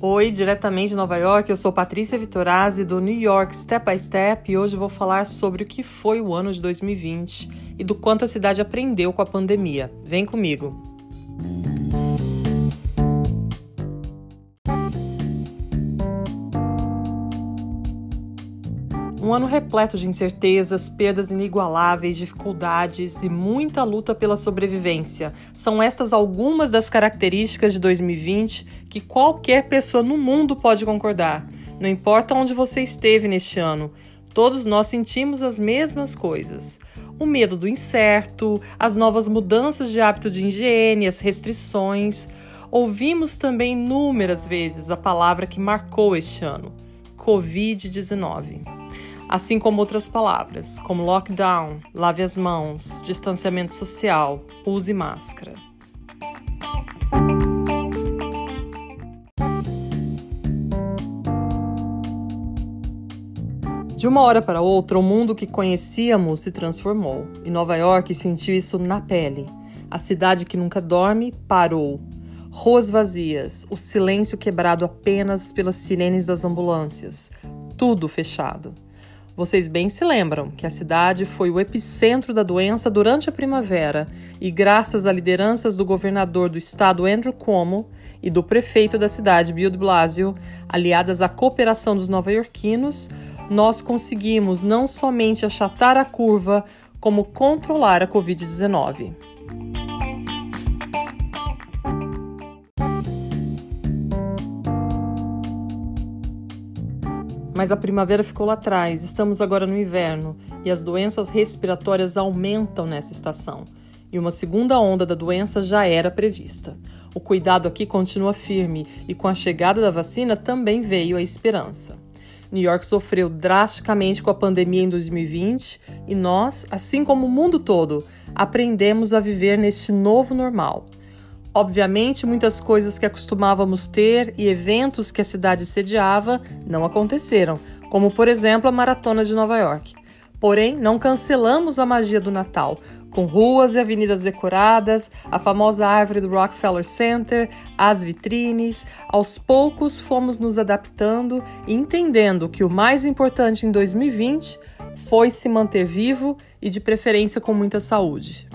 Oi, diretamente de Nova York, eu sou Patrícia Vitorazzi do New York Step by Step e hoje vou falar sobre o que foi o ano de 2020 e do quanto a cidade aprendeu com a pandemia. Vem comigo! Um ano repleto de incertezas, perdas inigualáveis, dificuldades e muita luta pela sobrevivência. São estas algumas das características de 2020 que qualquer pessoa no mundo pode concordar. Não importa onde você esteve neste ano, todos nós sentimos as mesmas coisas. O medo do incerto, as novas mudanças de hábito de higiene, as restrições. Ouvimos também inúmeras vezes a palavra que marcou este ano: Covid-19 assim como outras palavras, como lockdown, lave as mãos, distanciamento social, use máscara. De uma hora para outra, o mundo que conhecíamos se transformou e Nova York sentiu isso na pele. A cidade que nunca dorme parou. Ruas vazias, o silêncio quebrado apenas pelas sirenes das ambulâncias, tudo fechado. Vocês bem se lembram que a cidade foi o epicentro da doença durante a primavera e, graças a lideranças do governador do estado Andrew Cuomo e do prefeito da cidade Bill de Blasio, aliadas à cooperação dos nova-iorquinos, nós conseguimos não somente achatar a curva, como controlar a Covid-19. Mas a primavera ficou lá atrás, estamos agora no inverno e as doenças respiratórias aumentam nessa estação. E uma segunda onda da doença já era prevista. O cuidado aqui continua firme e com a chegada da vacina também veio a esperança. New York sofreu drasticamente com a pandemia em 2020 e nós, assim como o mundo todo, aprendemos a viver neste novo normal. Obviamente, muitas coisas que acostumávamos ter e eventos que a cidade sediava não aconteceram, como por exemplo a Maratona de Nova York. Porém, não cancelamos a magia do Natal, com ruas e avenidas decoradas, a famosa árvore do Rockefeller Center, as vitrines. Aos poucos fomos nos adaptando e entendendo que o mais importante em 2020 foi se manter vivo e, de preferência, com muita saúde.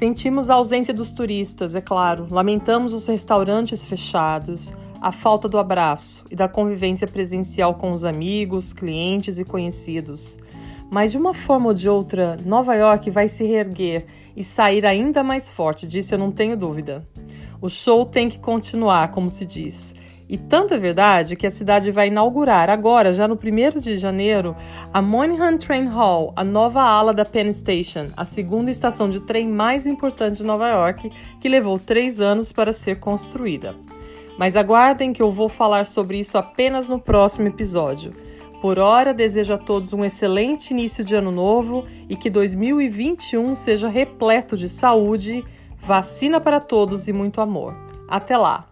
Sentimos a ausência dos turistas, é claro. Lamentamos os restaurantes fechados, a falta do abraço e da convivência presencial com os amigos, clientes e conhecidos. Mas de uma forma ou de outra, Nova York vai se reerguer e sair ainda mais forte, disso eu não tenho dúvida. O show tem que continuar, como se diz. E tanto é verdade que a cidade vai inaugurar agora, já no 1 de janeiro, a Moynihan Train Hall, a nova ala da Penn Station, a segunda estação de trem mais importante de Nova York, que levou três anos para ser construída. Mas aguardem que eu vou falar sobre isso apenas no próximo episódio. Por hora, desejo a todos um excelente início de ano novo e que 2021 seja repleto de saúde, vacina para todos e muito amor. Até lá!